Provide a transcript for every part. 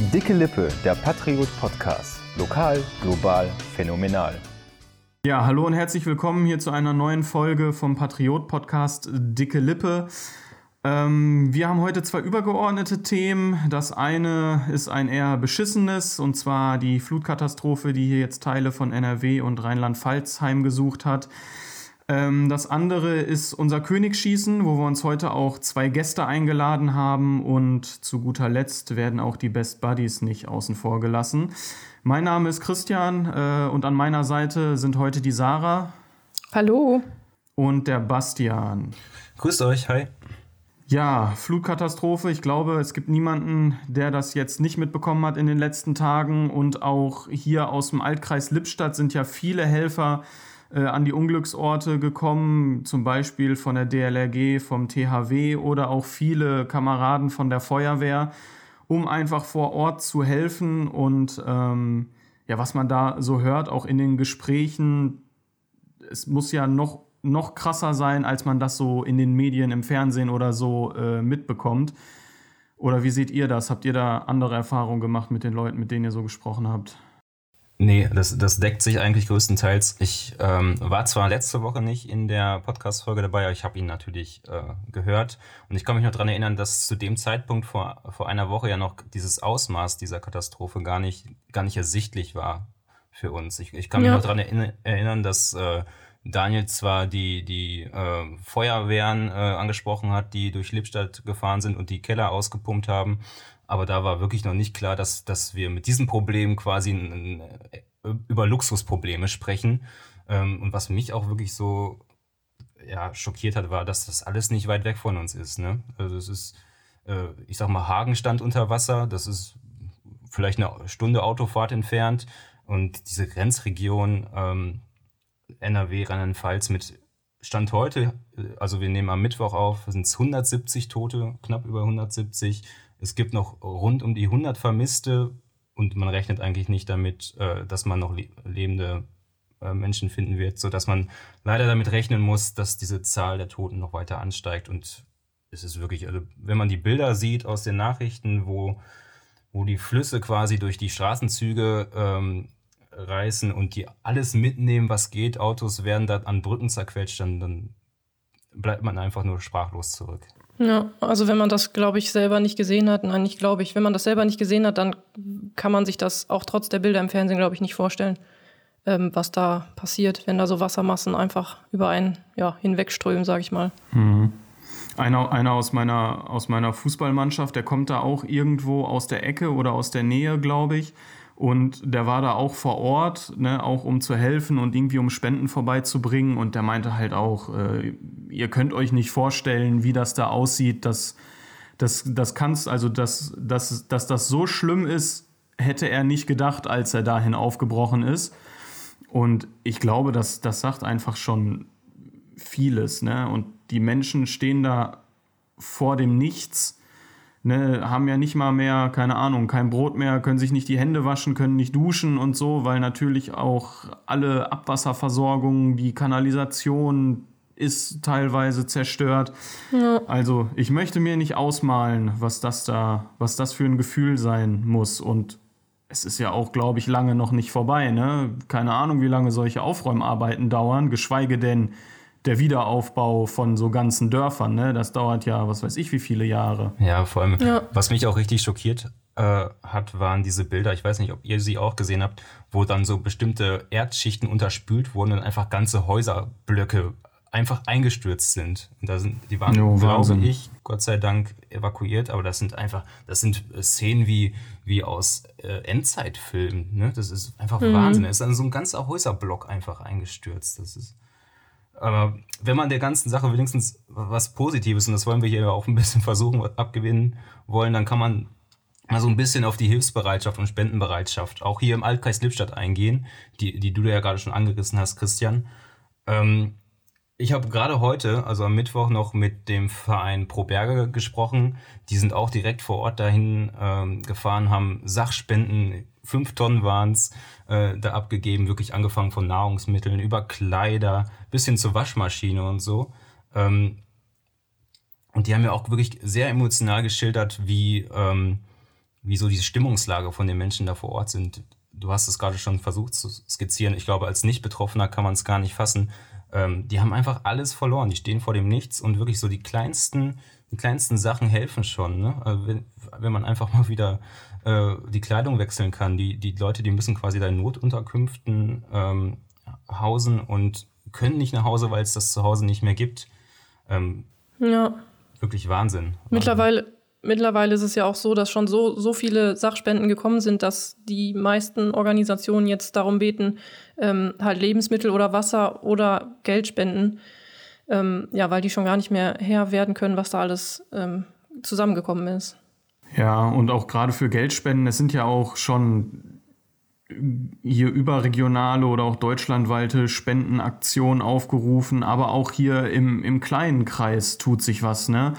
Dicke Lippe, der Patriot Podcast. Lokal, global, phänomenal. Ja, hallo und herzlich willkommen hier zu einer neuen Folge vom Patriot Podcast Dicke Lippe. Ähm, wir haben heute zwei übergeordnete Themen. Das eine ist ein eher beschissenes, und zwar die Flutkatastrophe, die hier jetzt Teile von NRW und Rheinland-Pfalz heimgesucht hat. Ähm, das andere ist unser Königsschießen, wo wir uns heute auch zwei Gäste eingeladen haben und zu guter Letzt werden auch die Best Buddies nicht außen vor gelassen. Mein Name ist Christian äh, und an meiner Seite sind heute die Sarah. Hallo. Und der Bastian. Grüßt euch, hi. Ja, Flutkatastrophe. Ich glaube, es gibt niemanden, der das jetzt nicht mitbekommen hat in den letzten Tagen. Und auch hier aus dem Altkreis Lippstadt sind ja viele Helfer äh, an die Unglücksorte gekommen, zum Beispiel von der DLRG, vom THW oder auch viele Kameraden von der Feuerwehr, um einfach vor Ort zu helfen. Und ähm, ja, was man da so hört, auch in den Gesprächen, es muss ja noch, noch krasser sein, als man das so in den Medien, im Fernsehen oder so äh, mitbekommt. Oder wie seht ihr das? Habt ihr da andere Erfahrungen gemacht mit den Leuten, mit denen ihr so gesprochen habt? Nee, das, das deckt sich eigentlich größtenteils. Ich ähm, war zwar letzte Woche nicht in der Podcast-Folge dabei, aber ich habe ihn natürlich äh, gehört. Und ich kann mich noch daran erinnern, dass zu dem Zeitpunkt vor, vor einer Woche ja noch dieses Ausmaß dieser Katastrophe gar nicht, gar nicht ersichtlich war für uns. Ich, ich kann mich ja. noch daran erinnern, dass äh, Daniel zwar die, die äh, Feuerwehren äh, angesprochen hat, die durch Lippstadt gefahren sind und die Keller ausgepumpt haben, aber da war wirklich noch nicht klar, dass, dass wir mit diesem Problem quasi ein, ein, über Luxusprobleme sprechen. Ähm, und was mich auch wirklich so ja, schockiert hat, war, dass das alles nicht weit weg von uns ist. Ne? Also es ist, äh, ich sag mal, Hagen stand unter Wasser, das ist vielleicht eine Stunde Autofahrt entfernt. Und diese Grenzregion ähm, NRW, Rheinland-Pfalz mit Stand heute, also wir nehmen am Mittwoch auf, sind es 170 Tote, knapp über 170. Es gibt noch rund um die 100 Vermisste und man rechnet eigentlich nicht damit, äh, dass man noch lebende äh, Menschen finden wird, sodass man leider damit rechnen muss, dass diese Zahl der Toten noch weiter ansteigt. Und es ist wirklich, also wenn man die Bilder sieht aus den Nachrichten, wo, wo die Flüsse quasi durch die Straßenzüge ähm, reißen und die alles mitnehmen, was geht, Autos werden da an Brücken zerquetscht, dann, dann bleibt man einfach nur sprachlos zurück. Ja, also wenn man das, glaube ich, selber nicht gesehen hat, nein, nicht glaube ich, wenn man das selber nicht gesehen hat, dann kann man sich das auch trotz der Bilder im Fernsehen, glaube ich, nicht vorstellen, ähm, was da passiert, wenn da so Wassermassen einfach über einen ja, hinwegströmen, sage ich mal. Mhm. Einer, einer aus, meiner, aus meiner Fußballmannschaft, der kommt da auch irgendwo aus der Ecke oder aus der Nähe, glaube ich. Und der war da auch vor Ort, ne, auch um zu helfen und irgendwie um Spenden vorbeizubringen. Und der meinte halt auch, äh, ihr könnt euch nicht vorstellen, wie das da aussieht. Dass, das, das kann's, also dass, dass, dass das so schlimm ist, hätte er nicht gedacht, als er dahin aufgebrochen ist. Und ich glaube, das, das sagt einfach schon vieles. Ne? Und die Menschen stehen da vor dem Nichts ne, haben ja nicht mal mehr, keine Ahnung, kein Brot mehr, können sich nicht die Hände waschen, können nicht duschen und so, weil natürlich auch alle Abwasserversorgung, die Kanalisation ist teilweise zerstört. Ja. Also ich möchte mir nicht ausmalen, was das da, was das für ein Gefühl sein muss. Und es ist ja auch, glaube ich, lange noch nicht vorbei. Ne? Keine Ahnung, wie lange solche Aufräumarbeiten dauern, geschweige denn der Wiederaufbau von so ganzen Dörfern, ne? Das dauert ja, was weiß ich, wie viele Jahre. Ja, vor allem, ja. was mich auch richtig schockiert äh, hat, waren diese Bilder, ich weiß nicht, ob ihr sie auch gesehen habt, wo dann so bestimmte Erdschichten unterspült wurden und einfach ganze Häuserblöcke einfach eingestürzt sind. Und da sind, die waren, jo, glaube ich, Gott sei Dank evakuiert, aber das sind einfach, das sind Szenen wie, wie aus äh, Endzeitfilmen. Ne? Das ist einfach mhm. Wahnsinn. Es ist dann so ein ganzer Häuserblock einfach eingestürzt. Das ist aber wenn man der ganzen Sache wenigstens was Positives, und das wollen wir hier auch ein bisschen versuchen, abgewinnen wollen, dann kann man mal so ein bisschen auf die Hilfsbereitschaft und Spendenbereitschaft auch hier im Altkreis Lippstadt eingehen, die, die du ja gerade schon angerissen hast, Christian. Ähm, ich habe gerade heute, also am Mittwoch, noch mit dem Verein Pro Berge gesprochen. Die sind auch direkt vor Ort dahin ähm, gefahren, haben Sachspenden fünf Tonnen waren es, äh, da abgegeben, wirklich angefangen von Nahrungsmitteln über Kleider bis hin zur Waschmaschine und so. Ähm, und die haben mir auch wirklich sehr emotional geschildert, wie, ähm, wie so diese Stimmungslage von den Menschen da vor Ort sind. Du hast es gerade schon versucht zu skizzieren. Ich glaube, als Nicht-Betroffener kann man es gar nicht fassen. Ähm, die haben einfach alles verloren. Die stehen vor dem Nichts und wirklich so die kleinsten, die kleinsten Sachen helfen schon. Ne? Also wenn, wenn man einfach mal wieder äh, die Kleidung wechseln kann. Die, die Leute, die müssen quasi da in Notunterkünften ähm, hausen und können nicht nach Hause, weil es das zu Hause nicht mehr gibt. Ähm, ja. Wirklich Wahnsinn. Mittlerweile, mittlerweile ist es ja auch so, dass schon so, so viele Sachspenden gekommen sind, dass die meisten Organisationen jetzt darum beten, ähm, halt Lebensmittel oder Wasser oder Geld spenden. Ähm, ja, weil die schon gar nicht mehr Herr werden können, was da alles ähm, zusammengekommen ist. Ja, und auch gerade für Geldspenden, es sind ja auch schon hier überregionale oder auch deutschlandweite Spendenaktionen aufgerufen, aber auch hier im, im kleinen Kreis tut sich was, ne?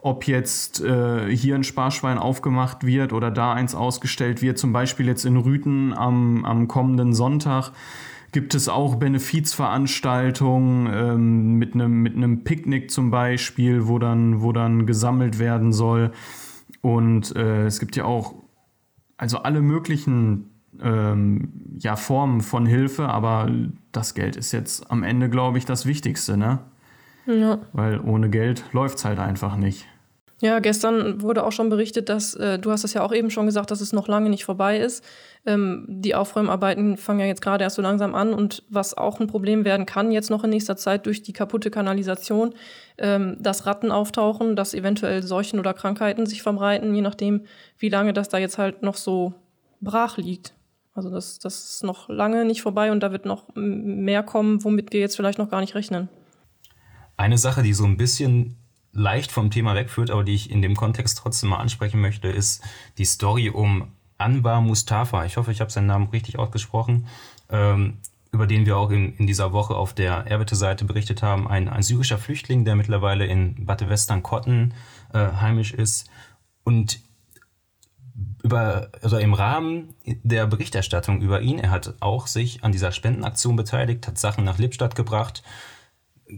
Ob jetzt äh, hier ein Sparschwein aufgemacht wird oder da eins ausgestellt wird, zum Beispiel jetzt in Rüten am, am kommenden Sonntag gibt es auch Benefizveranstaltungen ähm, mit einem mit Picknick zum Beispiel, wo dann, wo dann gesammelt werden soll. Und äh, es gibt ja auch also alle möglichen ähm, ja, Formen von Hilfe, aber das Geld ist jetzt am Ende, glaube ich, das Wichtigste, ne? Ja. Weil ohne Geld läuft es halt einfach nicht. Ja, gestern wurde auch schon berichtet, dass, äh, du hast es ja auch eben schon gesagt, dass es noch lange nicht vorbei ist. Ähm, die Aufräumarbeiten fangen ja jetzt gerade erst so langsam an und was auch ein Problem werden kann jetzt noch in nächster Zeit durch die kaputte Kanalisation, ähm, dass Ratten auftauchen, dass eventuell Seuchen oder Krankheiten sich verbreiten, je nachdem, wie lange das da jetzt halt noch so brach liegt. Also das, das ist noch lange nicht vorbei und da wird noch mehr kommen, womit wir jetzt vielleicht noch gar nicht rechnen. Eine Sache, die so ein bisschen leicht vom Thema wegführt, aber die ich in dem Kontext trotzdem mal ansprechen möchte, ist die Story um Anwar Mustafa. Ich hoffe, ich habe seinen Namen richtig ausgesprochen. Ähm, über den wir auch in, in dieser Woche auf der Erbitte-Seite berichtet haben. Ein, ein syrischer Flüchtling, der mittlerweile in Bad Western-Kotten äh, heimisch ist. Und über, also im Rahmen der Berichterstattung über ihn, er hat auch sich an dieser Spendenaktion beteiligt, hat Sachen nach Lippstadt gebracht,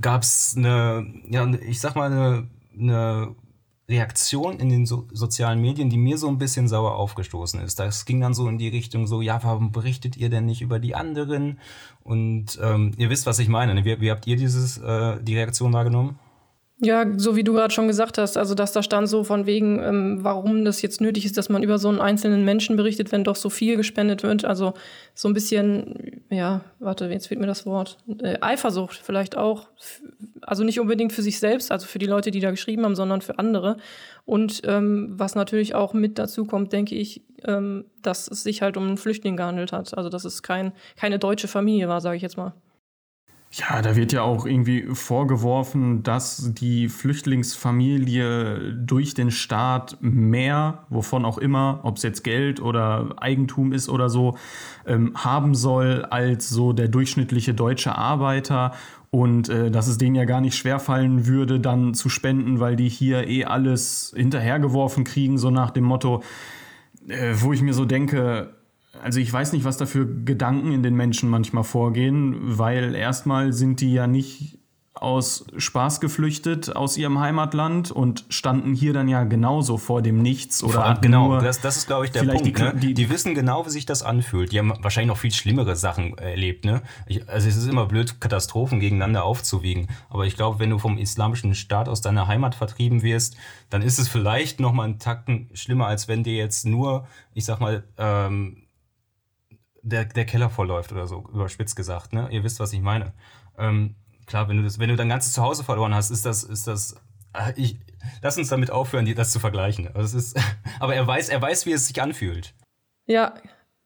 gab es eine, ja, ich sag mal, eine, eine Reaktion in den so sozialen Medien, die mir so ein bisschen sauer aufgestoßen ist. Das ging dann so in die Richtung so, ja, warum berichtet ihr denn nicht über die anderen? Und ähm, ihr wisst, was ich meine. Ne? Wie, wie habt ihr dieses, äh, die Reaktion wahrgenommen? Ja, so wie du gerade schon gesagt hast, also dass da stand so von wegen, ähm, warum das jetzt nötig ist, dass man über so einen einzelnen Menschen berichtet, wenn doch so viel gespendet wird. Also so ein bisschen, ja, warte, jetzt fehlt mir das Wort. Äh, Eifersucht vielleicht auch. Also nicht unbedingt für sich selbst, also für die Leute, die da geschrieben haben, sondern für andere. Und ähm, was natürlich auch mit dazu kommt, denke ich, ähm, dass es sich halt um einen Flüchtling gehandelt hat. Also dass es kein, keine deutsche Familie war, sage ich jetzt mal. Ja, da wird ja auch irgendwie vorgeworfen, dass die Flüchtlingsfamilie durch den Staat mehr, wovon auch immer, ob es jetzt Geld oder Eigentum ist oder so, ähm, haben soll als so der durchschnittliche deutsche Arbeiter. Und äh, dass es denen ja gar nicht schwerfallen würde, dann zu spenden, weil die hier eh alles hinterhergeworfen kriegen, so nach dem Motto, äh, wo ich mir so denke, also ich weiß nicht, was da für Gedanken in den Menschen manchmal vorgehen, weil erstmal sind die ja nicht aus Spaß geflüchtet aus ihrem Heimatland und standen hier dann ja genauso vor dem Nichts oder genau das, das ist glaube ich der Punkt die, ne? die, die, wissen genau wie sich das anfühlt. Die haben wahrscheinlich noch viel schlimmere Sachen erlebt ne? Ich, also es ist immer blöd Katastrophen gegeneinander aufzuwiegen. Aber ich glaube wenn du vom islamischen Staat aus deiner Heimat vertrieben wirst dann ist es vielleicht noch mal einen Tacken schlimmer als wenn dir jetzt nur ich sag mal ähm, der, der Keller vollläuft oder so, überspitzt gesagt. Ne? Ihr wisst, was ich meine. Ähm, klar, wenn du, das, wenn du dein ganzes Zuhause verloren hast, ist das, ist das, äh, ich, lass uns damit aufhören, das zu vergleichen. Also es ist, aber er weiß, er weiß, wie es sich anfühlt. Ja,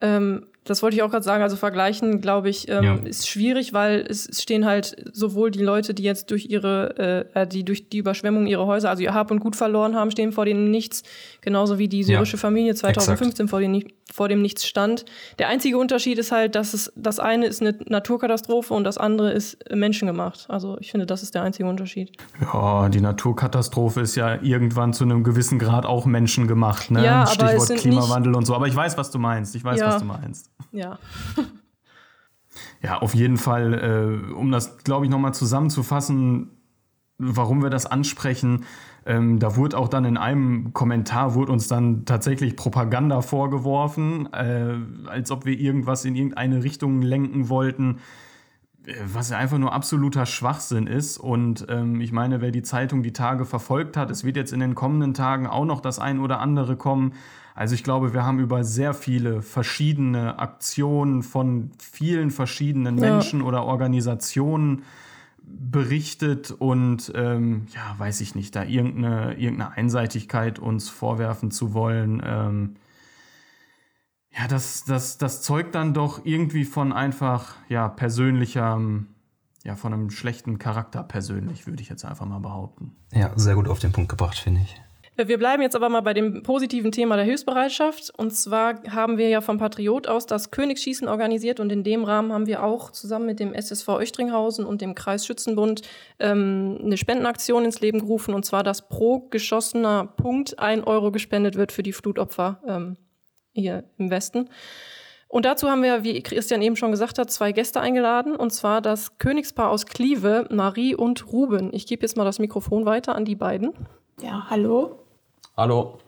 ähm, das wollte ich auch gerade sagen. Also vergleichen, glaube ich, ähm, ja. ist schwierig, weil es stehen halt sowohl die Leute, die jetzt durch ihre, äh, äh, die durch die Überschwemmung ihre Häuser, also ihr Hab und Gut verloren haben, stehen vor dem Nichts, genauso wie die syrische ja. Familie 2015 vor dem, vor dem Nichts stand. Der einzige Unterschied ist halt, dass es das eine ist eine Naturkatastrophe und das andere ist menschengemacht. Also ich finde, das ist der einzige Unterschied. Ja, die Naturkatastrophe ist ja irgendwann zu einem gewissen Grad auch menschengemacht, ne? Ja, Stichwort Klimawandel und so. Aber ich weiß, was du meinst. Ich weiß, ja. was du meinst. Ja. ja, auf jeden Fall, äh, um das, glaube ich, nochmal zusammenzufassen, warum wir das ansprechen. Ähm, da wurde auch dann in einem Kommentar, wurde uns dann tatsächlich Propaganda vorgeworfen, äh, als ob wir irgendwas in irgendeine Richtung lenken wollten äh, was ja einfach nur absoluter Schwachsinn ist. Und ähm, ich meine, wer die Zeitung die Tage verfolgt hat, es wird jetzt in den kommenden Tagen auch noch das ein oder andere kommen. Also ich glaube, wir haben über sehr viele verschiedene Aktionen von vielen verschiedenen Menschen ja. oder Organisationen berichtet und ähm, ja, weiß ich nicht, da irgendeine, irgendeine Einseitigkeit uns vorwerfen zu wollen. Ähm, ja, das, das, das zeugt dann doch irgendwie von einfach, ja, persönlicher, ja, von einem schlechten Charakter persönlich, würde ich jetzt einfach mal behaupten. Ja, sehr gut auf den Punkt gebracht, finde ich. Wir bleiben jetzt aber mal bei dem positiven Thema der Hilfsbereitschaft. Und zwar haben wir ja vom Patriot aus das Königsschießen organisiert und in dem Rahmen haben wir auch zusammen mit dem SSV Östringhausen und dem Kreisschützenbund ähm, eine Spendenaktion ins Leben gerufen und zwar, dass pro geschossener Punkt ein Euro gespendet wird für die Flutopfer ähm, hier im Westen. Und dazu haben wir, wie Christian eben schon gesagt hat, zwei Gäste eingeladen, und zwar das Königspaar aus Klieve, Marie und Ruben. Ich gebe jetzt mal das Mikrofon weiter an die beiden. Ja, hallo. Hallo.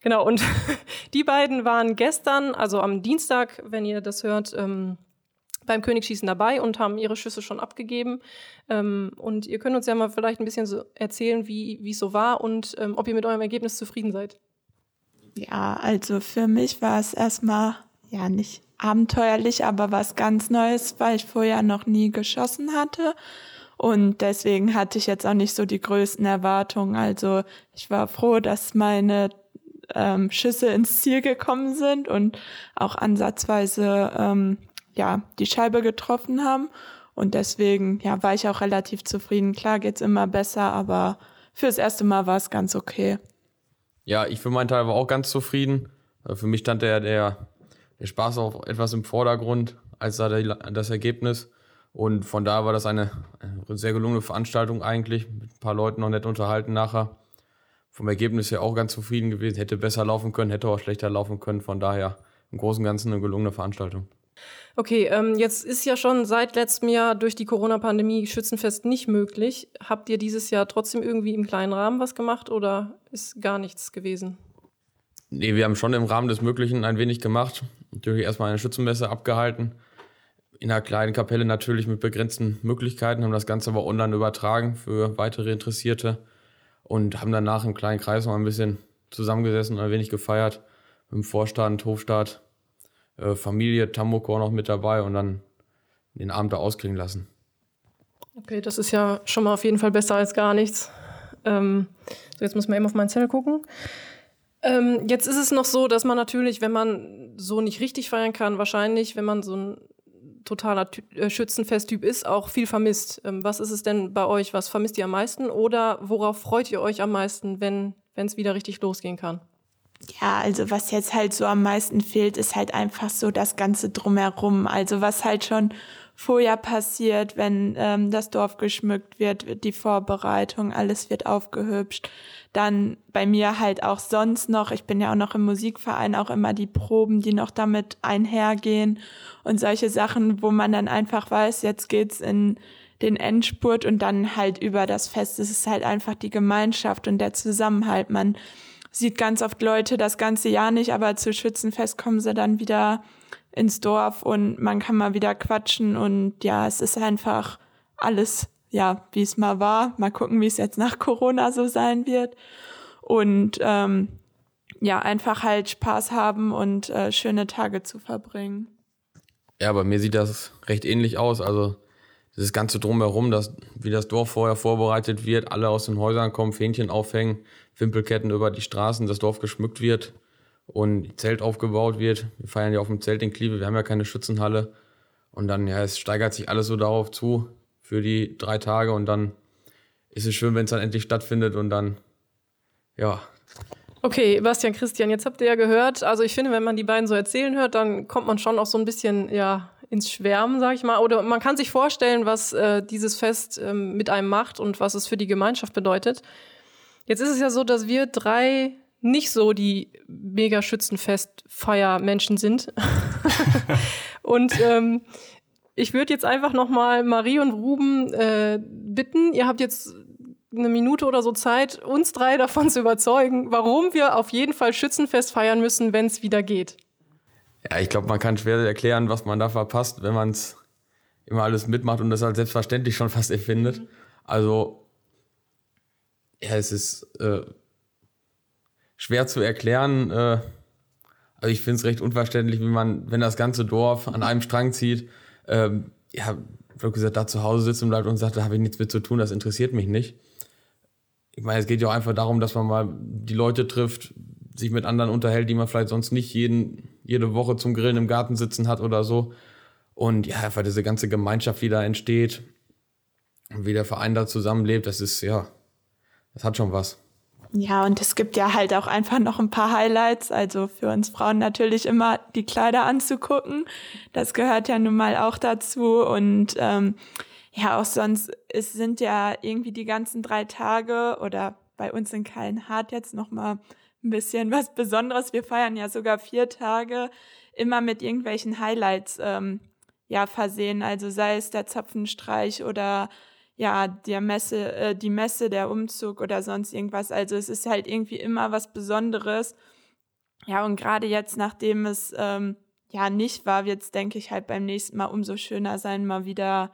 Genau, und die beiden waren gestern, also am Dienstag, wenn ihr das hört, ähm, beim Königsschießen dabei und haben ihre Schüsse schon abgegeben. Ähm, und ihr könnt uns ja mal vielleicht ein bisschen so erzählen, wie es so war und ähm, ob ihr mit eurem Ergebnis zufrieden seid. Ja, also für mich war es erstmal ja nicht abenteuerlich, aber was ganz Neues, weil ich vorher noch nie geschossen hatte. Und deswegen hatte ich jetzt auch nicht so die größten Erwartungen. Also ich war froh, dass meine ähm, Schüsse ins Ziel gekommen sind und auch ansatzweise ähm, ja die Scheibe getroffen haben. Und deswegen ja war ich auch relativ zufrieden. Klar geht's immer besser, aber fürs erste Mal war es ganz okay. Ja, ich für meinen Teil war auch ganz zufrieden. Äh, für mich stand der, der, der Spaß auch etwas im Vordergrund als da das Ergebnis. Und von da war das eine, eine sehr gelungene Veranstaltung eigentlich, mit ein paar Leuten noch nett unterhalten nachher. Vom Ergebnis her auch ganz zufrieden gewesen, hätte besser laufen können, hätte auch schlechter laufen können. Von daher im Großen und Ganzen eine gelungene Veranstaltung. Okay, ähm, jetzt ist ja schon seit letztem Jahr durch die Corona-Pandemie Schützenfest nicht möglich. Habt ihr dieses Jahr trotzdem irgendwie im kleinen Rahmen was gemacht oder ist gar nichts gewesen? Nee, wir haben schon im Rahmen des Möglichen ein wenig gemacht. Natürlich erstmal eine Schützenmesse abgehalten in einer kleinen Kapelle natürlich mit begrenzten Möglichkeiten, haben das Ganze aber online übertragen für weitere Interessierte und haben danach im kleinen Kreis noch ein bisschen zusammengesessen und ein wenig gefeiert. Dem Vorstand, Hofstaat, äh, Familie, Tamboko noch mit dabei und dann den Abend da ausklingen lassen. Okay, das ist ja schon mal auf jeden Fall besser als gar nichts. Ähm, so, jetzt muss man eben auf meinen Zettel gucken. Ähm, jetzt ist es noch so, dass man natürlich, wenn man so nicht richtig feiern kann, wahrscheinlich, wenn man so ein totaler äh, Schützenfesttyp ist, auch viel vermisst. Ähm, was ist es denn bei euch? Was vermisst ihr am meisten? Oder worauf freut ihr euch am meisten, wenn es wieder richtig losgehen kann? Ja, also was jetzt halt so am meisten fehlt, ist halt einfach so das Ganze drumherum. Also was halt schon vorher passiert, wenn ähm, das Dorf geschmückt wird, die Vorbereitung, alles wird aufgehübscht. Dann bei mir halt auch sonst noch, ich bin ja auch noch im Musikverein, auch immer die Proben, die noch damit einhergehen und solche Sachen, wo man dann einfach weiß, jetzt geht's in den Endspurt und dann halt über das Fest. Es ist halt einfach die Gemeinschaft und der Zusammenhalt. Man sieht ganz oft Leute das ganze Jahr nicht, aber zu Schützenfest kommen sie dann wieder ins Dorf und man kann mal wieder quatschen und ja, es ist einfach alles, ja, wie es mal war. Mal gucken, wie es jetzt nach Corona so sein wird. Und ähm, ja, einfach halt Spaß haben und äh, schöne Tage zu verbringen. Ja, bei mir sieht das recht ähnlich aus. Also das Ganze drumherum, dass, wie das Dorf vorher vorbereitet wird, alle aus den Häusern kommen, Fähnchen aufhängen, Wimpelketten über die Straßen, das Dorf geschmückt wird und Zelt aufgebaut wird. Wir feiern ja auf dem Zelt in Klieve, wir haben ja keine Schützenhalle. Und dann, ja, es steigert sich alles so darauf zu für die drei Tage und dann ist es schön, wenn es dann endlich stattfindet und dann, ja. Okay, Bastian, Christian, jetzt habt ihr ja gehört, also ich finde, wenn man die beiden so erzählen hört, dann kommt man schon auch so ein bisschen, ja, ins Schwärmen, sag ich mal. Oder man kann sich vorstellen, was äh, dieses Fest ähm, mit einem macht und was es für die Gemeinschaft bedeutet. Jetzt ist es ja so, dass wir drei nicht so die mega Schützenfest-Feier-Menschen sind. und ähm, ich würde jetzt einfach noch mal Marie und Ruben äh, bitten. Ihr habt jetzt eine Minute oder so Zeit, uns drei davon zu überzeugen, warum wir auf jeden Fall Schützenfest feiern müssen, wenn es wieder geht. Ja, ich glaube, man kann schwer erklären, was man da verpasst, wenn man es immer alles mitmacht und das als selbstverständlich schon fast empfindet. Also, ja, es ist äh, schwer zu erklären. Äh, also ich finde es recht unverständlich, wie man, wenn das ganze Dorf an einem Strang zieht, ähm, ja, wirklich gesagt, da zu Hause sitzen bleibt und sagt, da habe ich nichts mit zu tun, das interessiert mich nicht. Ich meine, es geht ja auch einfach darum, dass man mal die Leute trifft, sich mit anderen unterhält, die man vielleicht sonst nicht jeden, jede Woche zum Grillen im Garten sitzen hat oder so. Und ja, einfach diese ganze Gemeinschaft, die da entsteht und wie der Verein da zusammenlebt, das ist, ja, das hat schon was. Ja, und es gibt ja halt auch einfach noch ein paar Highlights. Also für uns Frauen natürlich immer die Kleider anzugucken. Das gehört ja nun mal auch dazu. Und ähm, ja, auch sonst, es sind ja irgendwie die ganzen drei Tage oder bei uns in Kallenhardt jetzt nochmal ein bisschen was Besonderes. Wir feiern ja sogar vier Tage immer mit irgendwelchen Highlights ähm, ja versehen. Also sei es der Zapfenstreich oder ja, der Messe, äh, die Messe, der Umzug oder sonst irgendwas. Also es ist halt irgendwie immer was Besonderes. Ja, und gerade jetzt, nachdem es ähm, ja nicht war, wird es, denke ich, halt beim nächsten Mal umso schöner sein, mal wieder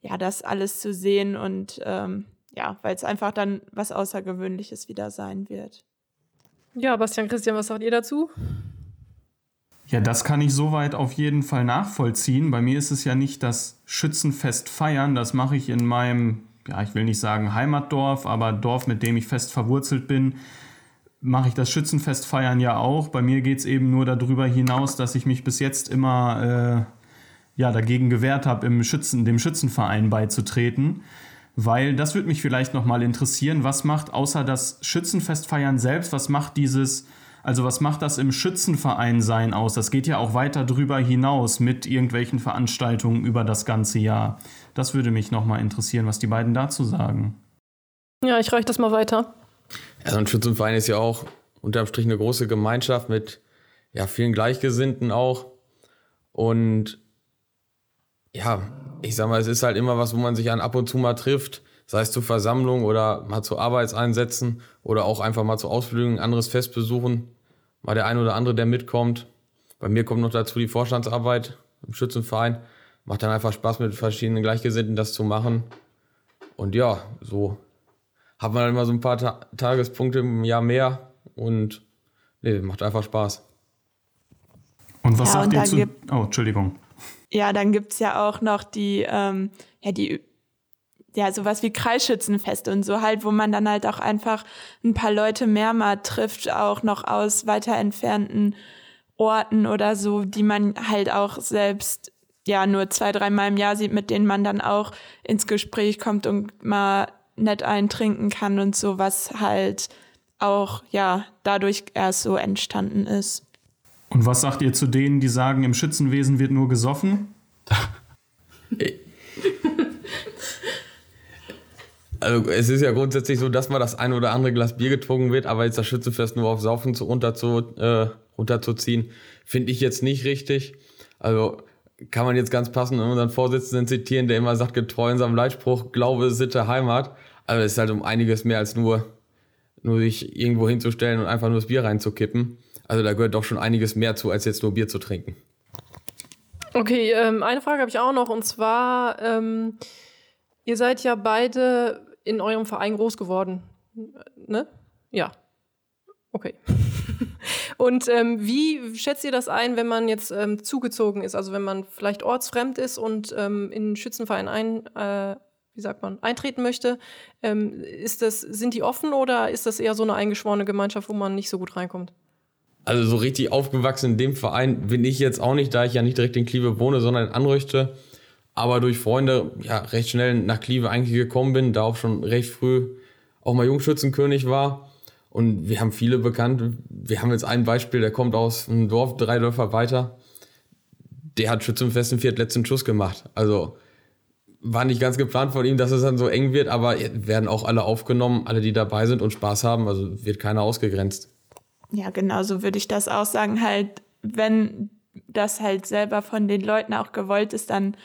ja, das alles zu sehen und ähm, ja, weil es einfach dann was Außergewöhnliches wieder sein wird. Ja, Bastian Christian, was sagt ihr dazu? Ja, das kann ich soweit auf jeden Fall nachvollziehen. Bei mir ist es ja nicht das Schützenfest feiern, das mache ich in meinem, ja, ich will nicht sagen Heimatdorf, aber Dorf, mit dem ich fest verwurzelt bin, mache ich das Schützenfest feiern ja auch. Bei mir geht es eben nur darüber hinaus, dass ich mich bis jetzt immer äh, ja, dagegen gewehrt habe, im Schützen, dem Schützenverein beizutreten. Weil das würde mich vielleicht nochmal interessieren, was macht außer das Schützenfest feiern selbst, was macht dieses also was macht das im Schützenverein sein aus? Das geht ja auch weiter drüber hinaus mit irgendwelchen Veranstaltungen über das ganze Jahr. Das würde mich nochmal interessieren, was die beiden dazu sagen. Ja, ich reiche das mal weiter. Ja, so ein Schützenverein ist ja auch unterm Strich eine große Gemeinschaft mit ja, vielen Gleichgesinnten auch. Und ja, ich sag mal, es ist halt immer was, wo man sich an ab und zu mal trifft, sei es zur Versammlung oder mal zu Arbeitseinsätzen oder auch einfach mal zu Ausflügen, ein anderes Fest besuchen mal der ein oder andere, der mitkommt. Bei mir kommt noch dazu die Vorstandsarbeit im Schützenverein. Macht dann einfach Spaß, mit verschiedenen Gleichgesinnten das zu machen. Und ja, so hat man dann immer so ein paar Ta Tagespunkte im Jahr mehr und nee, macht einfach Spaß. Und was ja, sagt und ihr zu. Oh, Entschuldigung. Ja, dann gibt es ja auch noch die, ähm, ja, die ja, sowas wie Kreisschützenfest und so halt, wo man dann halt auch einfach ein paar Leute mehr mal trifft, auch noch aus weiter entfernten Orten oder so, die man halt auch selbst ja nur zwei, dreimal im Jahr sieht, mit denen man dann auch ins Gespräch kommt und mal nett eintrinken kann und so, was halt auch ja dadurch erst so entstanden ist. Und was sagt ihr zu denen, die sagen, im Schützenwesen wird nur gesoffen? Also es ist ja grundsätzlich so, dass mal das ein oder andere Glas Bier getrunken wird, aber jetzt das Schützenfest nur auf Saufen zu, runter zu, äh, runterzuziehen, finde ich jetzt nicht richtig. Also kann man jetzt ganz passend unseren Vorsitzenden zitieren, der immer sagt, getreu unserem Leitspruch, Glaube, Sitte, Heimat. Also es ist halt um einiges mehr als nur, nur sich irgendwo hinzustellen und einfach nur das Bier reinzukippen. Also da gehört doch schon einiges mehr zu, als jetzt nur Bier zu trinken. Okay, ähm, eine Frage habe ich auch noch und zwar, ähm, ihr seid ja beide in eurem Verein groß geworden. Ne? Ja. Okay. und ähm, wie schätzt ihr das ein, wenn man jetzt ähm, zugezogen ist? Also wenn man vielleicht ortsfremd ist und ähm, in einen Schützenverein ein, äh, wie sagt man, eintreten möchte. Ähm, ist das, sind die offen oder ist das eher so eine eingeschworene Gemeinschaft, wo man nicht so gut reinkommt? Also so richtig aufgewachsen in dem Verein bin ich jetzt auch nicht, da ich ja nicht direkt in Kleve wohne, sondern in Anrüchte aber durch Freunde ja recht schnell nach Kleve eigentlich gekommen bin, da auch schon recht früh auch mal Jungschützenkönig war. Und wir haben viele bekannt. Wir haben jetzt ein Beispiel, der kommt aus einem Dorf, drei Dörfer weiter. Der hat Schützenfest im letzten Schuss gemacht. Also war nicht ganz geplant von ihm, dass es dann so eng wird, aber werden auch alle aufgenommen, alle, die dabei sind und Spaß haben. Also wird keiner ausgegrenzt. Ja, genau so würde ich das auch sagen. Halt, wenn das halt selber von den Leuten auch gewollt ist, dann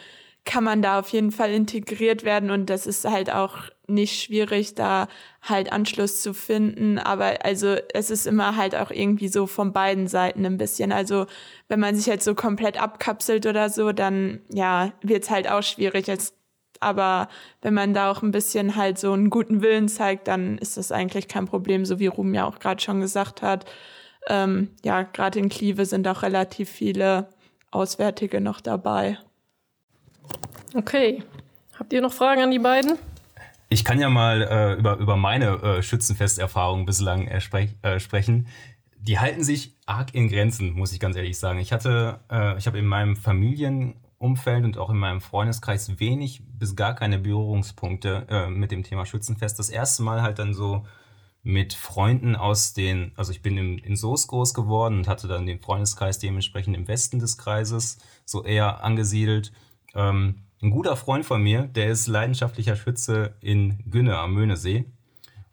kann man da auf jeden Fall integriert werden und das ist halt auch nicht schwierig, da halt Anschluss zu finden. Aber also es ist immer halt auch irgendwie so von beiden Seiten ein bisschen. Also wenn man sich halt so komplett abkapselt oder so, dann ja, wird's halt auch schwierig. Als, aber wenn man da auch ein bisschen halt so einen guten Willen zeigt, dann ist das eigentlich kein Problem, so wie Ruhm ja auch gerade schon gesagt hat. Ähm, ja, gerade in Klieve sind auch relativ viele Auswärtige noch dabei. Okay. Habt ihr noch Fragen an die beiden? Ich kann ja mal äh, über, über meine äh, Schützenfesterfahrungen bislang äh, äh, sprechen. Die halten sich arg in Grenzen, muss ich ganz ehrlich sagen. Ich hatte, äh, ich habe in meinem Familienumfeld und auch in meinem Freundeskreis wenig bis gar keine Berührungspunkte äh, mit dem Thema Schützenfest. Das erste Mal halt dann so mit Freunden aus den, also ich bin in, in Soest groß geworden und hatte dann den Freundeskreis dementsprechend im Westen des Kreises so eher angesiedelt. Ähm, ein guter Freund von mir, der ist leidenschaftlicher Schütze in Günne am Möhnesee.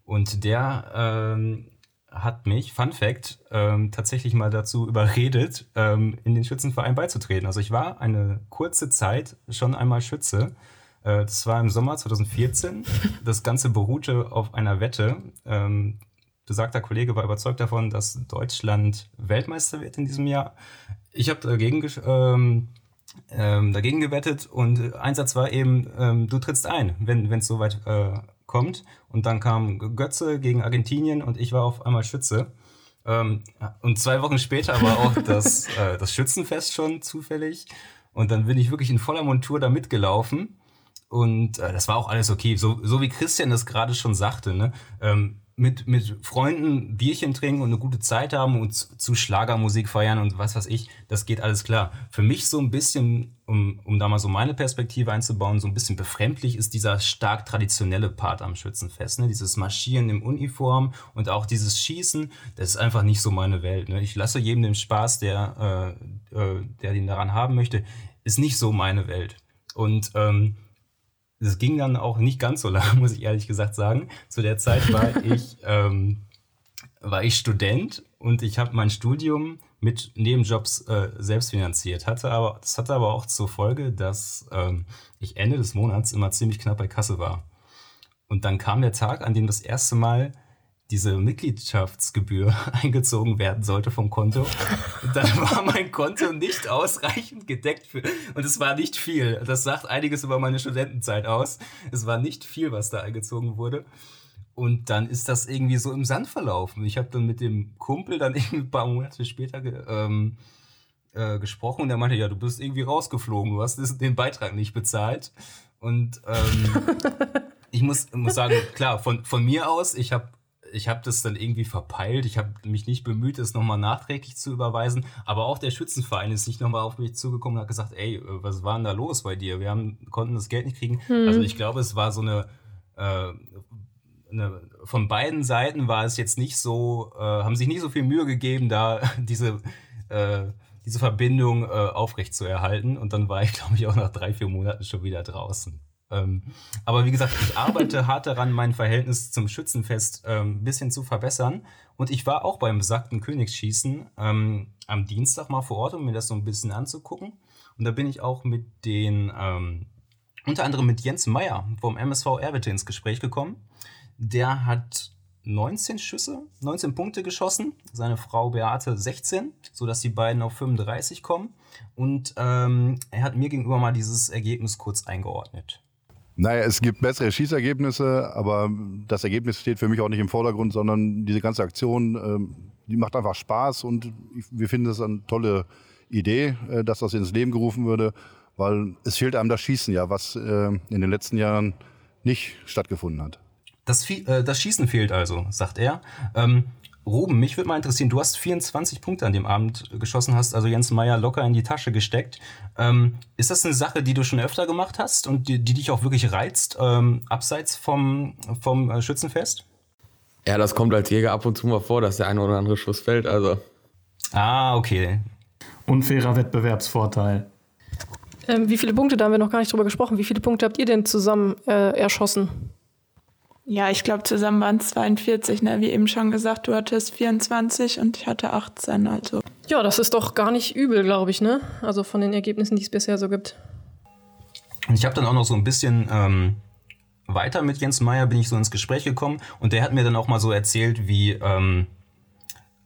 Und der ähm, hat mich, Fun Fact, ähm, tatsächlich mal dazu überredet, ähm, in den Schützenverein beizutreten. Also ich war eine kurze Zeit schon einmal Schütze. Äh, das war im Sommer 2014. Das Ganze beruhte auf einer Wette. Ähm, besagter Kollege war überzeugt davon, dass Deutschland Weltmeister wird in diesem Jahr. Ich habe dagegen ähm, ähm, dagegen gewettet und Einsatz war eben, ähm, du trittst ein, wenn es soweit äh, kommt. Und dann kam Götze gegen Argentinien und ich war auf einmal Schütze. Ähm, und zwei Wochen später war auch das, äh, das Schützenfest schon zufällig. Und dann bin ich wirklich in voller Montur da mitgelaufen. Und äh, das war auch alles okay. So, so wie Christian das gerade schon sagte, ne? Ähm, mit, mit Freunden Bierchen trinken und eine gute Zeit haben und zu Schlagermusik feiern und was weiß ich, das geht alles klar. Für mich so ein bisschen, um, um da mal so meine Perspektive einzubauen, so ein bisschen befremdlich ist dieser stark traditionelle Part am Schützenfest. Ne? Dieses Marschieren im Uniform und auch dieses Schießen, das ist einfach nicht so meine Welt. Ne? Ich lasse jedem den Spaß, der, äh, äh, der den daran haben möchte, ist nicht so meine Welt. Und ähm, es ging dann auch nicht ganz so lange, muss ich ehrlich gesagt sagen. Zu der Zeit war ich, ähm, war ich Student und ich habe mein Studium mit Nebenjobs äh, selbst finanziert. Hatte aber, das hatte aber auch zur Folge, dass ähm, ich Ende des Monats immer ziemlich knapp bei Kasse war. Und dann kam der Tag, an dem das erste Mal diese Mitgliedschaftsgebühr eingezogen werden sollte vom Konto, dann war mein Konto nicht ausreichend gedeckt für, und es war nicht viel. Das sagt einiges über meine Studentenzeit aus. Es war nicht viel, was da eingezogen wurde. Und dann ist das irgendwie so im Sand verlaufen. Ich habe dann mit dem Kumpel dann irgendwie ein paar Monate später ge, ähm, äh, gesprochen und er meinte, ja, du bist irgendwie rausgeflogen, du hast den Beitrag nicht bezahlt. Und ähm, ich muss, muss sagen, klar, von, von mir aus, ich habe ich habe das dann irgendwie verpeilt. Ich habe mich nicht bemüht, es nochmal nachträglich zu überweisen. Aber auch der Schützenverein ist nicht nochmal auf mich zugekommen und hat gesagt, ey, äh, was war denn da los bei dir? Wir haben, konnten das Geld nicht kriegen. Hm. Also ich glaube, es war so eine, äh, eine, von beiden Seiten war es jetzt nicht so, äh, haben sich nicht so viel Mühe gegeben, da diese, äh, diese Verbindung äh, aufrecht zu erhalten. Und dann war ich, glaube ich, auch nach drei, vier Monaten schon wieder draußen. Ähm, aber wie gesagt, ich arbeite hart daran, mein Verhältnis zum Schützenfest ähm, ein bisschen zu verbessern. Und ich war auch beim besagten Königsschießen ähm, am Dienstag mal vor Ort, um mir das so ein bisschen anzugucken. Und da bin ich auch mit den, ähm, unter anderem mit Jens Meyer vom MSV Erwitte ins Gespräch gekommen. Der hat 19 Schüsse, 19 Punkte geschossen, seine Frau Beate 16, sodass die beiden auf 35 kommen. Und ähm, er hat mir gegenüber mal dieses Ergebnis kurz eingeordnet. Naja, es gibt bessere Schießergebnisse, aber das Ergebnis steht für mich auch nicht im Vordergrund, sondern diese ganze Aktion, ähm, die macht einfach Spaß und wir finden das eine tolle Idee, äh, dass das ins Leben gerufen würde, weil es fehlt einem das Schießen ja, was äh, in den letzten Jahren nicht stattgefunden hat. Das, äh, das Schießen fehlt also, sagt er. Ähm, Ruben, mich würde mal interessieren, du hast 24 Punkte an dem Abend geschossen, hast also Jens Meyer locker in die Tasche gesteckt. Ähm, ist das eine Sache, die du schon öfter gemacht hast und die, die dich auch wirklich reizt, ähm, abseits vom, vom äh, Schützenfest? Ja, das kommt als Jäger ab und zu mal vor, dass der eine oder andere Schuss fällt. Also. Ah, okay. Unfairer Wettbewerbsvorteil. Ähm, wie viele Punkte, da haben wir noch gar nicht drüber gesprochen, wie viele Punkte habt ihr denn zusammen äh, erschossen? Ja, ich glaube, zusammen waren es 42, ne? Wie eben schon gesagt, du hattest 24 und ich hatte 18, also. Ja, das ist doch gar nicht übel, glaube ich, ne? Also von den Ergebnissen, die es bisher so gibt. Und ich habe dann auch noch so ein bisschen ähm, weiter mit Jens Meyer bin ich so ins Gespräch gekommen und der hat mir dann auch mal so erzählt, wie, ähm,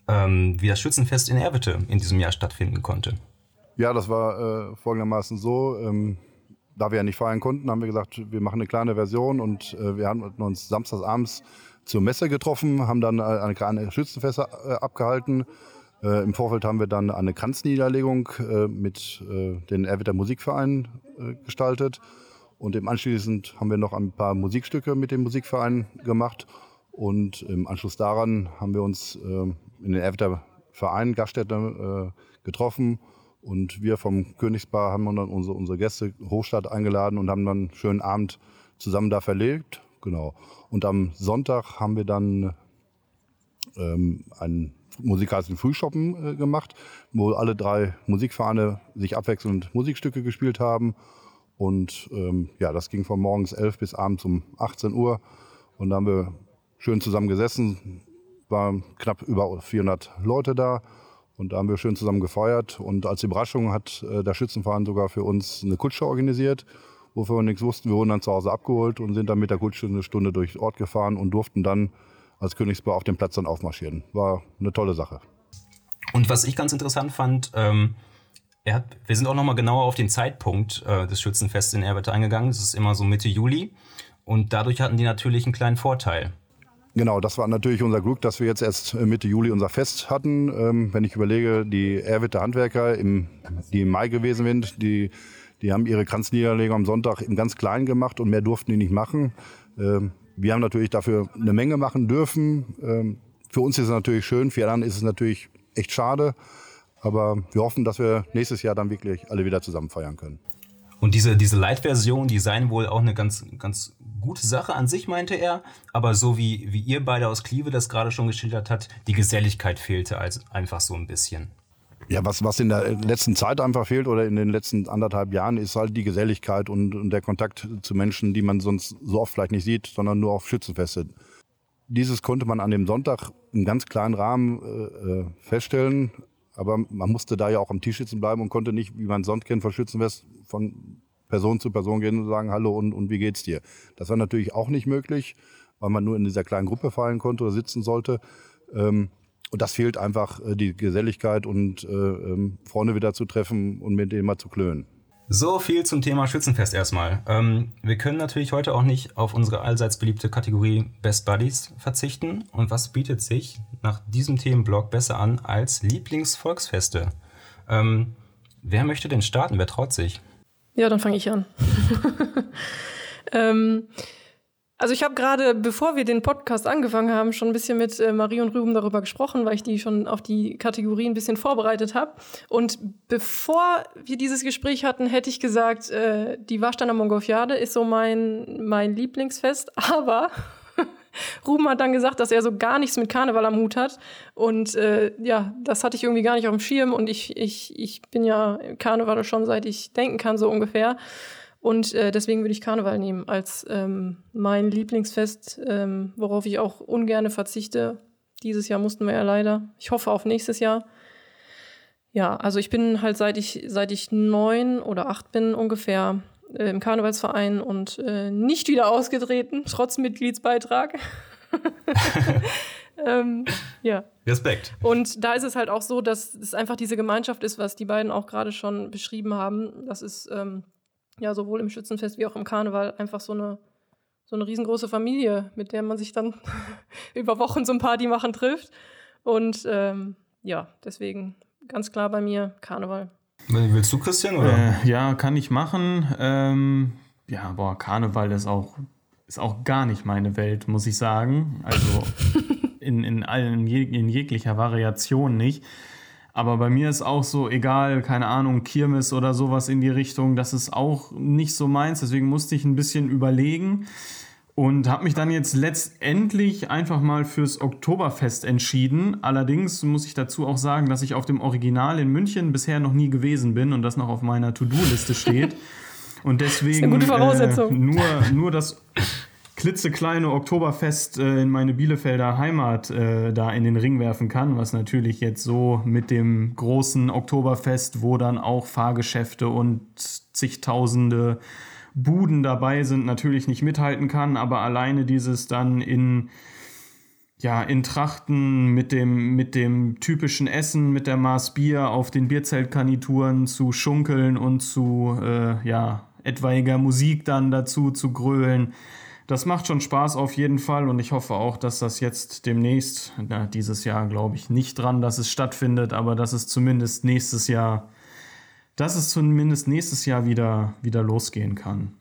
ähm, wie das Schützenfest in Erwitte in diesem Jahr stattfinden konnte. Ja, das war äh, folgendermaßen so. Ähm, da wir ja nicht feiern konnten, haben wir gesagt, wir machen eine kleine Version und äh, wir haben uns samstagsabends zur Messe getroffen, haben dann äh, eine kleine Schützenfest äh, abgehalten. Äh, Im Vorfeld haben wir dann eine Kranzniederlegung äh, mit den Erwitter Musikverein gestaltet und im Anschließend haben wir noch ein paar Musikstücke mit dem Musikverein gemacht. Und im Anschluss daran haben wir uns äh, in den Erwitter Verein Gaststätte äh, getroffen. Und wir vom Königspaar haben dann unsere, unsere Gäste Hochstadt eingeladen und haben dann einen schönen Abend zusammen da verlebt. Genau. Und am Sonntag haben wir dann ähm, einen musikalischen Frühschoppen äh, gemacht, wo alle drei Musikvereine sich abwechselnd Musikstücke gespielt haben. Und ähm, ja, das ging von morgens 11 bis abends um 18 Uhr. Und da haben wir schön zusammen gesessen, waren knapp über 400 Leute da. Und da haben wir schön zusammen gefeiert. Und als Überraschung hat äh, der Schützenverein sogar für uns eine Kutsche organisiert, wofür wir nichts wussten. Wir wurden dann zu Hause abgeholt und sind dann mit der Kutsche eine Stunde durch den Ort gefahren und durften dann als Königspaar auf dem Platz dann aufmarschieren. War eine tolle Sache. Und was ich ganz interessant fand, ähm hat, wir sind auch nochmal genauer auf den Zeitpunkt äh, des Schützenfestes in Erwitte eingegangen. Das ist immer so Mitte Juli. Und dadurch hatten die natürlich einen kleinen Vorteil. Genau, das war natürlich unser Glück, dass wir jetzt erst äh, Mitte Juli unser Fest hatten. Ähm, wenn ich überlege, die Erwitte Handwerker, im, die im Mai gewesen sind, die, die haben ihre Kranzniederlegung am Sonntag im ganz Kleinen gemacht und mehr durften die nicht machen. Ähm, wir haben natürlich dafür eine Menge machen dürfen. Ähm, für uns ist es natürlich schön, für anderen ist es natürlich echt schade. Aber wir hoffen, dass wir nächstes Jahr dann wirklich alle wieder zusammen feiern können. Und diese, diese Light-Version, die seien wohl auch eine ganz, ganz gute Sache an sich, meinte er. Aber so wie, wie ihr beide aus Klieve das gerade schon geschildert hat, die Geselligkeit fehlte also einfach so ein bisschen. Ja, was, was in der letzten Zeit einfach fehlt oder in den letzten anderthalb Jahren, ist halt die Geselligkeit und, und der Kontakt zu Menschen, die man sonst so oft vielleicht nicht sieht, sondern nur auf Schützenfeste. Dieses konnte man an dem Sonntag im ganz kleinen Rahmen äh, äh feststellen. Aber man musste da ja auch am Tisch sitzen bleiben und konnte nicht, wie man sonst kennt, von Schützenfest von Person zu Person gehen und sagen, hallo und, und wie geht's dir? Das war natürlich auch nicht möglich, weil man nur in dieser kleinen Gruppe fallen konnte oder sitzen sollte. Ähm, und das fehlt einfach äh, die Geselligkeit und äh, ähm, Freunde wieder zu treffen und mit denen mal zu klönen. So viel zum Thema Schützenfest erstmal. Ähm, wir können natürlich heute auch nicht auf unsere allseits beliebte Kategorie Best Buddies verzichten. Und was bietet sich nach diesem Themenblock besser an als Lieblingsvolksfeste? Ähm, wer möchte denn starten? Wer traut sich? Ja, dann fange ich an. ähm, also ich habe gerade, bevor wir den Podcast angefangen haben, schon ein bisschen mit äh, Marie und Rüben darüber gesprochen, weil ich die schon auf die Kategorie ein bisschen vorbereitet habe. Und bevor wir dieses Gespräch hatten, hätte ich gesagt, äh, die Warsteiner Mongolfiade ist so mein, mein Lieblingsfest. Aber Ruben hat dann gesagt, dass er so gar nichts mit Karneval am Hut hat. Und äh, ja, das hatte ich irgendwie gar nicht auf dem Schirm. Und ich, ich, ich bin ja Karneval schon seit ich denken kann, so ungefähr. Und äh, deswegen würde ich Karneval nehmen als ähm, mein Lieblingsfest, ähm, worauf ich auch ungern verzichte. Dieses Jahr mussten wir ja leider. Ich hoffe auf nächstes Jahr. Ja, also ich bin halt seit ich, seit ich neun oder acht bin ungefähr äh, im Karnevalsverein und äh, nicht wieder ausgetreten, trotz Mitgliedsbeitrag. ähm, ja. Respekt. Und da ist es halt auch so, dass es einfach diese Gemeinschaft ist, was die beiden auch gerade schon beschrieben haben. Das ist ähm, ja sowohl im Schützenfest wie auch im Karneval einfach so eine so eine riesengroße Familie, mit der man sich dann über Wochen zum Party machen trifft. Und ähm, ja, deswegen ganz klar bei mir Karneval. Willst du, Christian? Oder? Äh, ja, kann ich machen. Ähm, ja, boah, Karneval ist auch, ist auch gar nicht meine Welt, muss ich sagen. Also in, in, allen, in jeglicher Variation nicht. Aber bei mir ist auch so, egal, keine Ahnung, Kirmes oder sowas in die Richtung, das ist auch nicht so meins. Deswegen musste ich ein bisschen überlegen und habe mich dann jetzt letztendlich einfach mal fürs Oktoberfest entschieden. Allerdings muss ich dazu auch sagen, dass ich auf dem Original in München bisher noch nie gewesen bin und das noch auf meiner To-Do-Liste steht. Und deswegen äh, nur, nur das klitzekleine Oktoberfest äh, in meine Bielefelder Heimat äh, da in den Ring werfen kann, was natürlich jetzt so mit dem großen Oktoberfest, wo dann auch Fahrgeschäfte und zigtausende Buden dabei sind, natürlich nicht mithalten kann, aber alleine dieses dann in ja, in Trachten mit dem, mit dem typischen Essen, mit der Maß Bier auf den Bierzeltkarnituren zu schunkeln und zu, äh, ja, etwaiger Musik dann dazu zu grölen. Das macht schon Spaß auf jeden Fall und ich hoffe auch, dass das jetzt demnächst, na, dieses Jahr glaube ich nicht dran, dass es stattfindet, aber dass es zumindest nächstes Jahr, dass es zumindest nächstes Jahr wieder, wieder losgehen kann.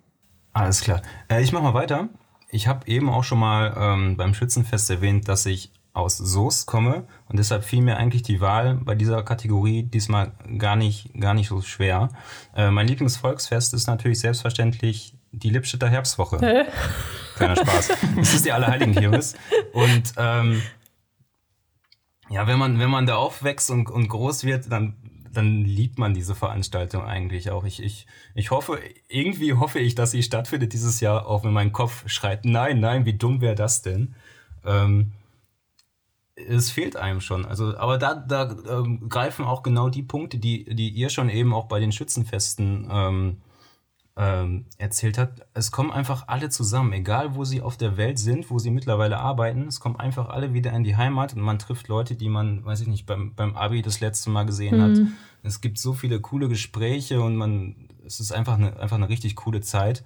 Alles klar. Äh, ich mache mal weiter. Ich habe eben auch schon mal ähm, beim Schützenfest erwähnt, dass ich aus Soest komme und deshalb fiel mir eigentlich die Wahl bei dieser Kategorie diesmal gar nicht, gar nicht so schwer. Äh, mein Lieblingsvolksfest ist natürlich selbstverständlich die Lippstädter Herbstwoche. Hä? Kleiner Spaß. Das ist die Allerheiligenkirmes. Und ähm, ja, wenn man, wenn man da aufwächst und, und groß wird, dann, dann liebt man diese Veranstaltung eigentlich auch. Ich, ich, ich hoffe, irgendwie hoffe ich, dass sie stattfindet dieses Jahr, auch wenn mein Kopf schreit, nein, nein, wie dumm wäre das denn? Ähm, es fehlt einem schon. Also, aber da, da ähm, greifen auch genau die Punkte, die, die ihr schon eben auch bei den Schützenfesten ähm, ähm, erzählt hat. Es kommen einfach alle zusammen, egal wo sie auf der Welt sind, wo sie mittlerweile arbeiten. Es kommen einfach alle wieder in die Heimat und man trifft Leute, die man, weiß ich nicht, beim, beim Abi das letzte Mal gesehen mhm. hat. Es gibt so viele coole Gespräche und man, es ist einfach eine, einfach eine richtig coole Zeit.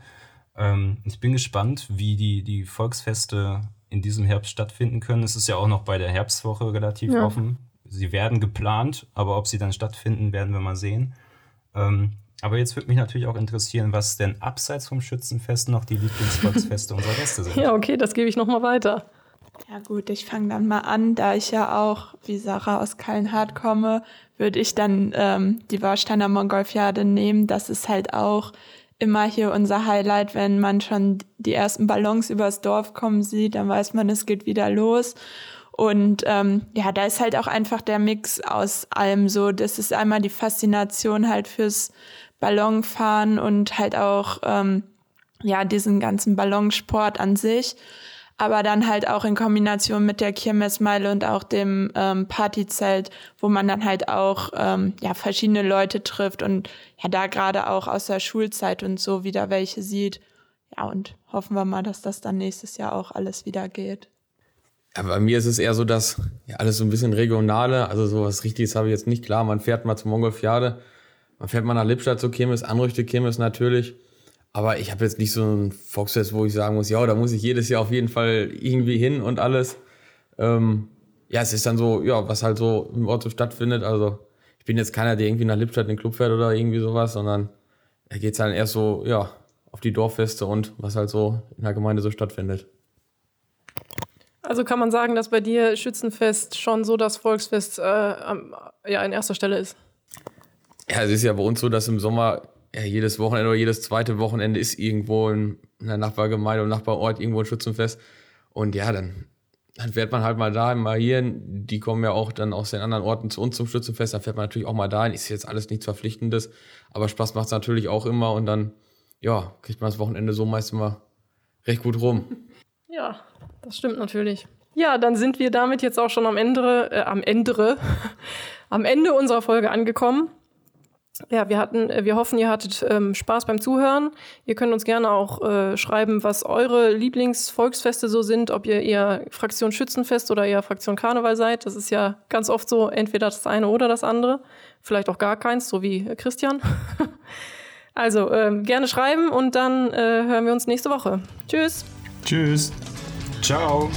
Ähm, ich bin gespannt, wie die, die Volksfeste in diesem Herbst stattfinden können. Es ist ja auch noch bei der Herbstwoche relativ ja. offen. Sie werden geplant, aber ob sie dann stattfinden, werden wir mal sehen. Ähm, aber jetzt würde mich natürlich auch interessieren, was denn abseits vom Schützenfest noch die Lieblingsvolksfeste unserer Gäste sind. Ja, okay, das gebe ich nochmal weiter. Ja gut, ich fange dann mal an. Da ich ja auch, wie Sarah aus Kallenhardt komme, würde ich dann ähm, die Warsteiner Mongolfiade nehmen. Das ist halt auch immer hier unser Highlight, wenn man schon die ersten Ballons übers Dorf kommen sieht, dann weiß man, es geht wieder los. Und ähm, ja, da ist halt auch einfach der Mix aus allem so. Das ist einmal die Faszination halt fürs Ballonfahren und halt auch ähm, ja diesen ganzen Ballonsport an sich aber dann halt auch in Kombination mit der Kirmesmeile und auch dem ähm, Partyzelt, wo man dann halt auch ähm, ja verschiedene Leute trifft und ja da gerade auch aus der Schulzeit und so wieder welche sieht. Ja, und hoffen wir mal, dass das dann nächstes Jahr auch alles wieder geht. Ja, bei mir ist es eher so, dass ja, alles so ein bisschen regionale, also so was Richtiges habe ich jetzt nicht klar. Man fährt mal zur Mongolfiade, man fährt mal nach Lippstadt zur Kirmes, Anrüchte Kirmes natürlich. Aber ich habe jetzt nicht so ein Volksfest, wo ich sagen muss, ja, da muss ich jedes Jahr auf jeden Fall irgendwie hin und alles. Ähm, ja, es ist dann so, ja, was halt so im Ort so stattfindet. Also ich bin jetzt keiner, der irgendwie nach Lippstadt in den Club fährt oder irgendwie sowas, sondern da geht es dann erst so, ja, auf die Dorffeste und was halt so in der Gemeinde so stattfindet. Also kann man sagen, dass bei dir Schützenfest schon so das Volksfest äh, ja, an erster Stelle ist? Ja, es ist ja bei uns so, dass im Sommer ja, jedes Wochenende oder jedes zweite Wochenende ist irgendwo in einer Nachbargemeinde oder Nachbarort irgendwo ein Schützenfest. Und ja, dann, dann fährt man halt mal da, mal hier. Die kommen ja auch dann aus den anderen Orten zu uns zum Schützenfest. Dann fährt man natürlich auch mal dahin. Ist jetzt alles nichts Verpflichtendes. Aber Spaß macht es natürlich auch immer. Und dann, ja, kriegt man das Wochenende so meistens mal recht gut rum. Ja, das stimmt natürlich. Ja, dann sind wir damit jetzt auch schon am Ende, äh, am Ende, am Ende unserer Folge angekommen. Ja, wir hatten, äh, wir hoffen, ihr hattet ähm, Spaß beim Zuhören. Ihr könnt uns gerne auch äh, schreiben, was eure Lieblingsvolksfeste so sind, ob ihr eher Fraktion Schützenfest oder eher Fraktion Karneval seid. Das ist ja ganz oft so, entweder das eine oder das andere. Vielleicht auch gar keins, so wie äh, Christian. also ähm, gerne schreiben und dann äh, hören wir uns nächste Woche. Tschüss. Tschüss. Ciao.